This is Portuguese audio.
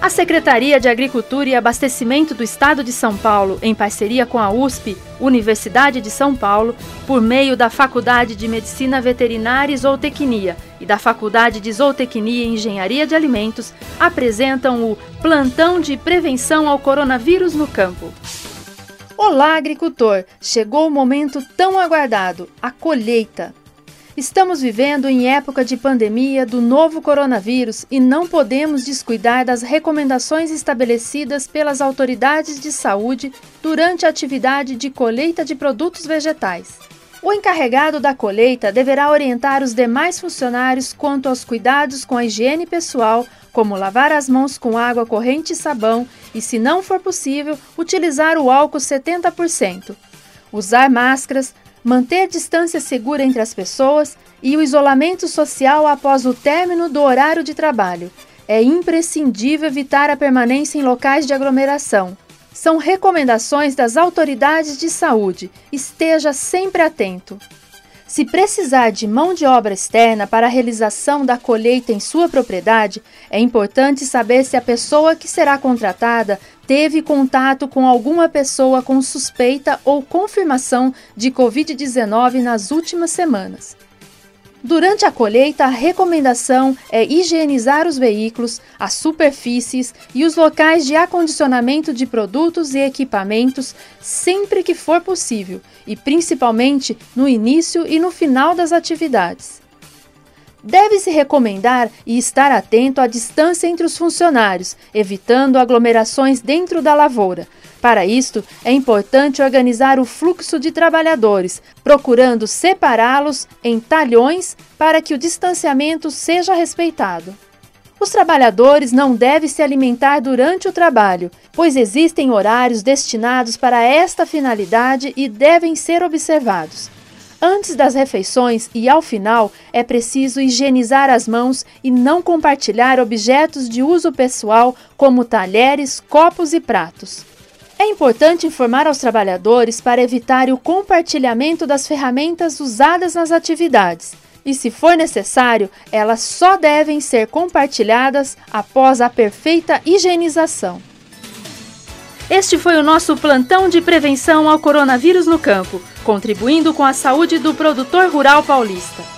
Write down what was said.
A Secretaria de Agricultura e Abastecimento do Estado de São Paulo, em parceria com a USP, Universidade de São Paulo, por meio da Faculdade de Medicina Veterinária e Zootecnia e da Faculdade de Zootecnia e Engenharia de Alimentos, apresentam o Plantão de Prevenção ao Coronavírus no Campo. Olá, agricultor! Chegou o momento tão aguardado, a colheita. Estamos vivendo em época de pandemia do novo coronavírus e não podemos descuidar das recomendações estabelecidas pelas autoridades de saúde durante a atividade de colheita de produtos vegetais. O encarregado da colheita deverá orientar os demais funcionários quanto aos cuidados com a higiene pessoal, como lavar as mãos com água corrente e sabão e, se não for possível, utilizar o álcool 70%. Usar máscaras, manter distância segura entre as pessoas e o isolamento social após o término do horário de trabalho. É imprescindível evitar a permanência em locais de aglomeração. São recomendações das autoridades de saúde. Esteja sempre atento. Se precisar de mão de obra externa para a realização da colheita em sua propriedade, é importante saber se a pessoa que será contratada teve contato com alguma pessoa com suspeita ou confirmação de Covid-19 nas últimas semanas. Durante a colheita, a recomendação é higienizar os veículos, as superfícies e os locais de acondicionamento de produtos e equipamentos sempre que for possível, e principalmente no início e no final das atividades. Deve-se recomendar e estar atento à distância entre os funcionários, evitando aglomerações dentro da lavoura. Para isto, é importante organizar o fluxo de trabalhadores, procurando separá-los em talhões para que o distanciamento seja respeitado. Os trabalhadores não devem se alimentar durante o trabalho, pois existem horários destinados para esta finalidade e devem ser observados. Antes das refeições e ao final, é preciso higienizar as mãos e não compartilhar objetos de uso pessoal, como talheres, copos e pratos. É importante informar aos trabalhadores para evitar o compartilhamento das ferramentas usadas nas atividades. E, se for necessário, elas só devem ser compartilhadas após a perfeita higienização. Este foi o nosso plantão de prevenção ao coronavírus no campo, contribuindo com a saúde do produtor rural paulista.